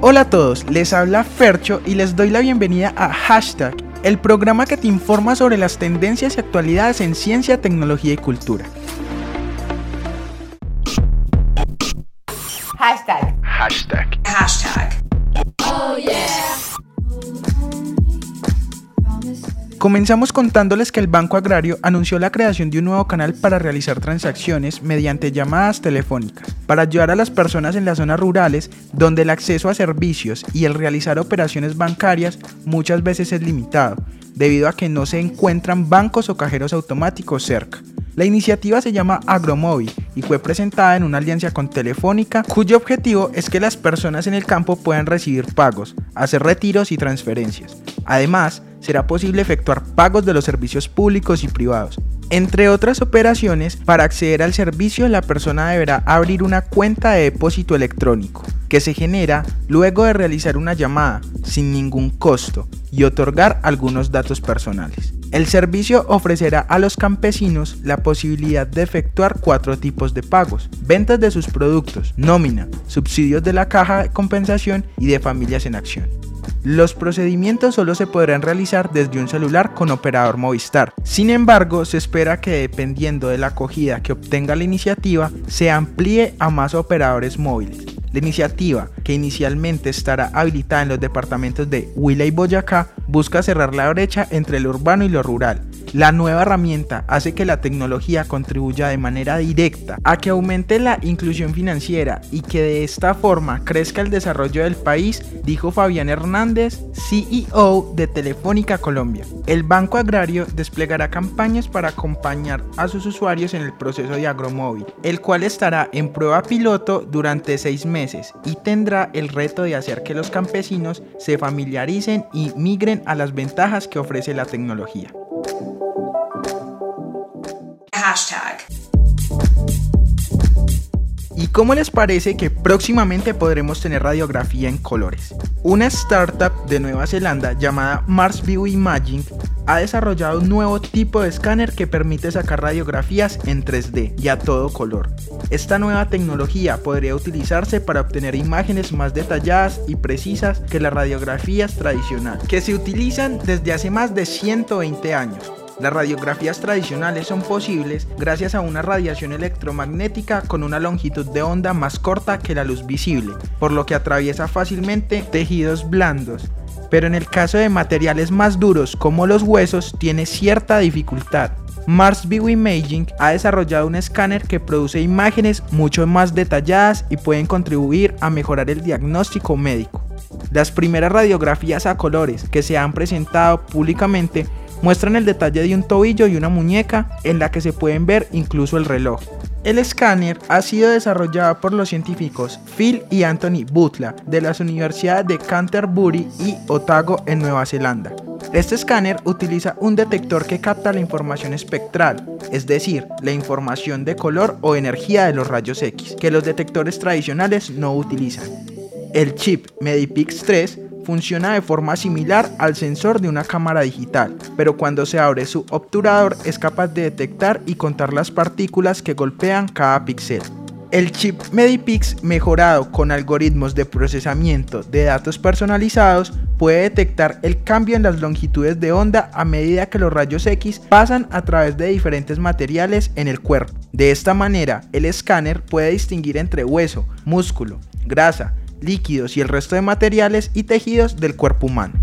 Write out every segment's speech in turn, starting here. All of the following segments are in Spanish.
Hola a todos, les habla Fercho y les doy la bienvenida a Hashtag, el programa que te informa sobre las tendencias y actualidades en ciencia, tecnología y cultura. Hashtag. Comenzamos contándoles que el Banco Agrario anunció la creación de un nuevo canal para realizar transacciones mediante llamadas telefónicas, para ayudar a las personas en las zonas rurales donde el acceso a servicios y el realizar operaciones bancarias muchas veces es limitado, debido a que no se encuentran bancos o cajeros automáticos cerca. La iniciativa se llama Agromóvil y fue presentada en una alianza con Telefónica, cuyo objetivo es que las personas en el campo puedan recibir pagos, hacer retiros y transferencias. Además, será posible efectuar pagos de los servicios públicos y privados. Entre otras operaciones, para acceder al servicio la persona deberá abrir una cuenta de depósito electrónico, que se genera luego de realizar una llamada sin ningún costo y otorgar algunos datos personales. El servicio ofrecerá a los campesinos la posibilidad de efectuar cuatro tipos de pagos, ventas de sus productos, nómina, subsidios de la caja de compensación y de familias en acción. Los procedimientos solo se podrán realizar desde un celular con operador Movistar. Sin embargo, se espera que dependiendo de la acogida que obtenga la iniciativa, se amplíe a más operadores móviles. La iniciativa, que inicialmente estará habilitada en los departamentos de Huila y Boyacá, busca cerrar la brecha entre lo urbano y lo rural, la nueva herramienta hace que la tecnología contribuya de manera directa a que aumente la inclusión financiera y que de esta forma crezca el desarrollo del país, dijo Fabián Hernández, CEO de Telefónica Colombia. El Banco Agrario desplegará campañas para acompañar a sus usuarios en el proceso de agromóvil, el cual estará en prueba piloto durante seis meses y tendrá el reto de hacer que los campesinos se familiaricen y migren a las ventajas que ofrece la tecnología. ¿Y cómo les parece que próximamente podremos tener radiografía en colores? Una startup de Nueva Zelanda llamada Mars View Imaging ha desarrollado un nuevo tipo de escáner que permite sacar radiografías en 3D y a todo color. Esta nueva tecnología podría utilizarse para obtener imágenes más detalladas y precisas que las radiografías tradicionales, que se utilizan desde hace más de 120 años. Las radiografías tradicionales son posibles gracias a una radiación electromagnética con una longitud de onda más corta que la luz visible, por lo que atraviesa fácilmente tejidos blandos. Pero en el caso de materiales más duros como los huesos tiene cierta dificultad. Mars Imaging ha desarrollado un escáner que produce imágenes mucho más detalladas y pueden contribuir a mejorar el diagnóstico médico. Las primeras radiografías a colores que se han presentado públicamente muestran el detalle de un tobillo y una muñeca en la que se pueden ver incluso el reloj. El escáner ha sido desarrollado por los científicos Phil y Anthony Butler de las universidades de Canterbury y Otago en Nueva Zelanda. Este escáner utiliza un detector que capta la información espectral, es decir, la información de color o energía de los rayos X, que los detectores tradicionales no utilizan. El chip Medipix 3 funciona de forma similar al sensor de una cámara digital, pero cuando se abre su obturador es capaz de detectar y contar las partículas que golpean cada píxel. El chip Medipix mejorado con algoritmos de procesamiento de datos personalizados puede detectar el cambio en las longitudes de onda a medida que los rayos X pasan a través de diferentes materiales en el cuerpo. De esta manera, el escáner puede distinguir entre hueso, músculo, grasa, líquidos y el resto de materiales y tejidos del cuerpo humano.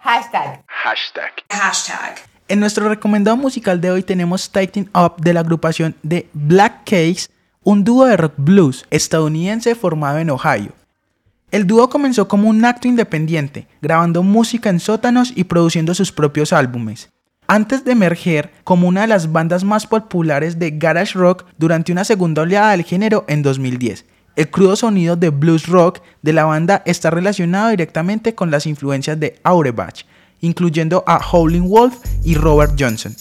Hashtag. Hashtag. Hashtag. En nuestro recomendado musical de hoy tenemos Tighten Up de la agrupación de Black Case, un dúo de rock blues estadounidense formado en Ohio. El dúo comenzó como un acto independiente, grabando música en sótanos y produciendo sus propios álbumes antes de emerger como una de las bandas más populares de garage rock durante una segunda oleada del género en 2010. El crudo sonido de blues rock de la banda está relacionado directamente con las influencias de Aurebach, incluyendo a Howling Wolf y Robert Johnson.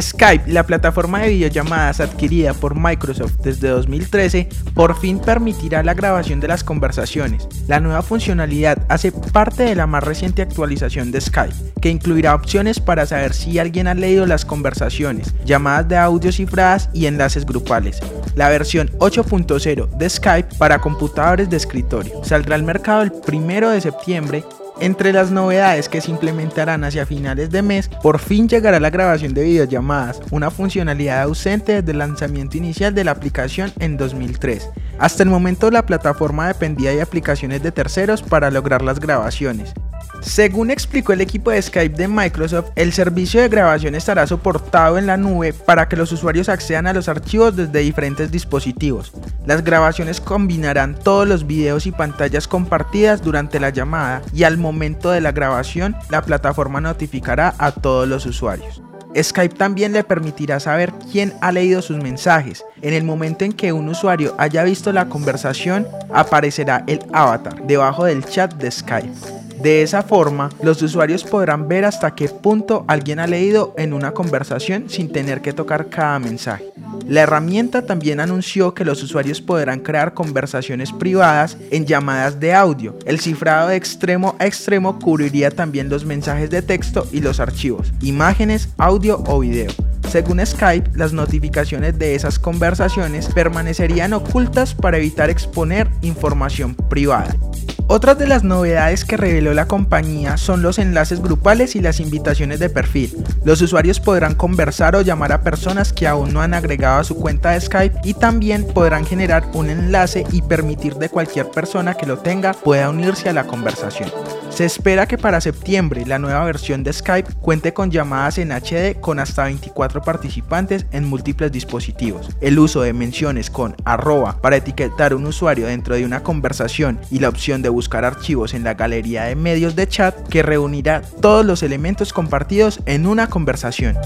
Skype, la plataforma de videollamadas adquirida por Microsoft desde 2013, por fin permitirá la grabación de las conversaciones. La nueva funcionalidad hace parte de la más reciente actualización de Skype, que incluirá opciones para saber si alguien ha leído las conversaciones, llamadas de audio cifradas y enlaces grupales. La versión 8.0 de Skype para computadores de escritorio saldrá al mercado el 1 de septiembre entre las novedades que se implementarán hacia finales de mes, por fin llegará la grabación de videollamadas, una funcionalidad ausente desde el lanzamiento inicial de la aplicación en 2003. Hasta el momento la plataforma dependía de aplicaciones de terceros para lograr las grabaciones. Según explicó el equipo de Skype de Microsoft, el servicio de grabación estará soportado en la nube para que los usuarios accedan a los archivos desde diferentes dispositivos. Las grabaciones combinarán todos los videos y pantallas compartidas durante la llamada y al momento de la grabación la plataforma notificará a todos los usuarios. Skype también le permitirá saber quién ha leído sus mensajes. En el momento en que un usuario haya visto la conversación, aparecerá el avatar debajo del chat de Skype. De esa forma, los usuarios podrán ver hasta qué punto alguien ha leído en una conversación sin tener que tocar cada mensaje. La herramienta también anunció que los usuarios podrán crear conversaciones privadas en llamadas de audio. El cifrado de extremo a extremo cubriría también los mensajes de texto y los archivos, imágenes, audio o video. Según Skype, las notificaciones de esas conversaciones permanecerían ocultas para evitar exponer información privada. Otras de las novedades que reveló la compañía son los enlaces grupales y las invitaciones de perfil. Los usuarios podrán conversar o llamar a personas que aún no han agregado a su cuenta de Skype y también podrán generar un enlace y permitir de cualquier persona que lo tenga pueda unirse a la conversación. Se espera que para septiembre la nueva versión de Skype cuente con llamadas en HD con hasta 24 participantes en múltiples dispositivos. El uso de menciones con arroba para etiquetar un usuario dentro de una conversación y la opción de buscar archivos en la galería de medios de chat que reunirá todos los elementos compartidos en una conversación.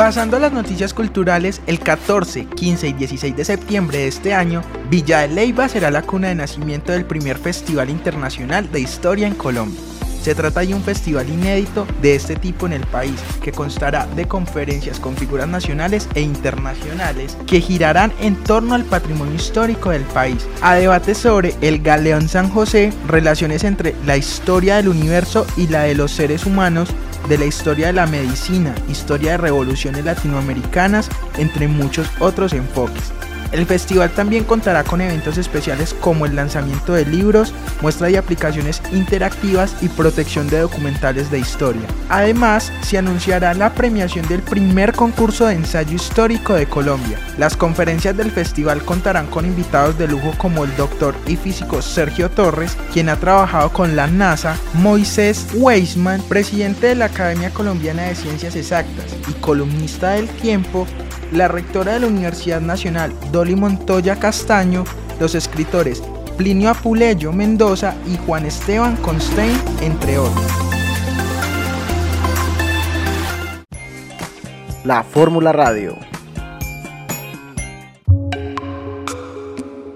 Pasando a las noticias culturales, el 14, 15 y 16 de septiembre de este año, Villa de Leyva será la cuna de nacimiento del primer Festival Internacional de Historia en Colombia. Se trata de un festival inédito de este tipo en el país, que constará de conferencias con figuras nacionales e internacionales que girarán en torno al patrimonio histórico del país, a debates sobre el Galeón San José, relaciones entre la historia del universo y la de los seres humanos, de la historia de la medicina, historia de revoluciones latinoamericanas, entre muchos otros enfoques. El festival también contará con eventos especiales como el lanzamiento de libros, muestra de aplicaciones interactivas y protección de documentales de historia. Además, se anunciará la premiación del primer concurso de ensayo histórico de Colombia. Las conferencias del festival contarán con invitados de lujo como el doctor y físico Sergio Torres, quien ha trabajado con la NASA, Moisés Weisman, presidente de la Academia Colombiana de Ciencias Exactas y columnista del Tiempo, la rectora de la Universidad Nacional, Dolly Montoya Castaño, los escritores Plinio Apuleyo Mendoza y Juan Esteban Constein, entre otros. La Fórmula Radio.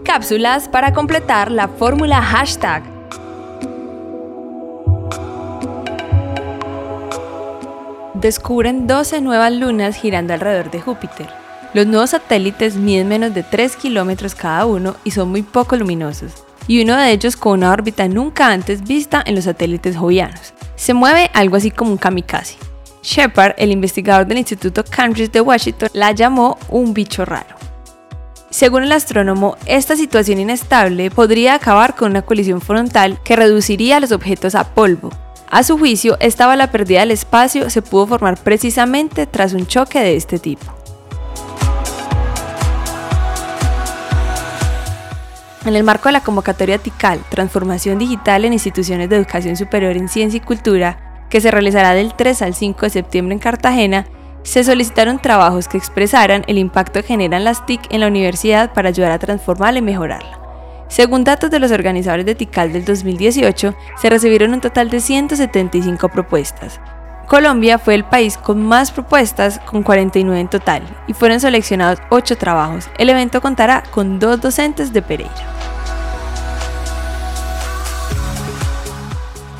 Cápsulas para completar la fórmula hashtag. Descubren 12 nuevas lunas girando alrededor de Júpiter. Los nuevos satélites miden menos de 3 kilómetros cada uno y son muy poco luminosos, y uno de ellos con una órbita nunca antes vista en los satélites jovianos. Se mueve algo así como un kamikaze. Shepard, el investigador del Instituto Cambridge de Washington, la llamó un bicho raro. Según el astrónomo, esta situación inestable podría acabar con una colisión frontal que reduciría a los objetos a polvo. A su juicio, esta bala perdida del espacio se pudo formar precisamente tras un choque de este tipo. En el marco de la convocatoria TICAL, Transformación Digital en Instituciones de Educación Superior en Ciencia y Cultura, que se realizará del 3 al 5 de septiembre en Cartagena, se solicitaron trabajos que expresaran el impacto que generan las TIC en la universidad para ayudar a transformarla y mejorarla. Según datos de los organizadores de TICAL del 2018, se recibieron un total de 175 propuestas. Colombia fue el país con más propuestas, con 49 en total, y fueron seleccionados 8 trabajos. El evento contará con dos docentes de Pereira.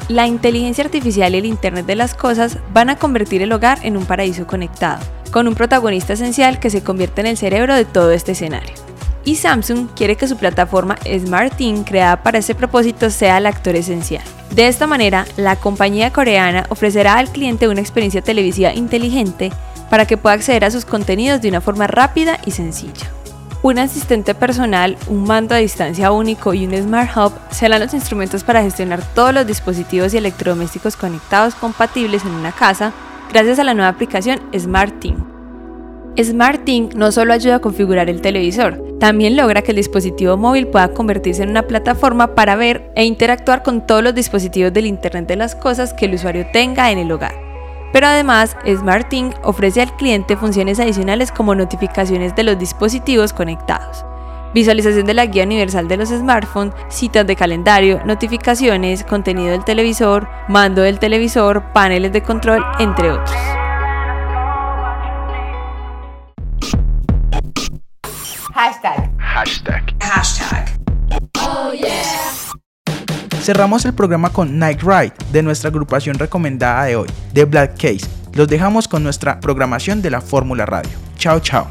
La inteligencia artificial y el Internet de las Cosas van a convertir el hogar en un paraíso conectado, con un protagonista esencial que se convierte en el cerebro de todo este escenario. Y Samsung quiere que su plataforma SmartThing creada para ese propósito sea el actor esencial. De esta manera, la compañía coreana ofrecerá al cliente una experiencia televisiva inteligente para que pueda acceder a sus contenidos de una forma rápida y sencilla. Un asistente personal, un mando a distancia único y un Smart Hub serán los instrumentos para gestionar todos los dispositivos y electrodomésticos conectados compatibles en una casa gracias a la nueva aplicación SmartThing. SmartThing no solo ayuda a configurar el televisor, también logra que el dispositivo móvil pueda convertirse en una plataforma para ver e interactuar con todos los dispositivos del Internet de las Cosas que el usuario tenga en el hogar. Pero además, SmartThing ofrece al cliente funciones adicionales como notificaciones de los dispositivos conectados, visualización de la guía universal de los smartphones, citas de calendario, notificaciones, contenido del televisor, mando del televisor, paneles de control, entre otros. Hashtag. Hashtag. Hashtag. Cerramos el programa con Night Ride de nuestra agrupación recomendada de hoy, The Black Case. Los dejamos con nuestra programación de la Fórmula Radio. Chao, chao.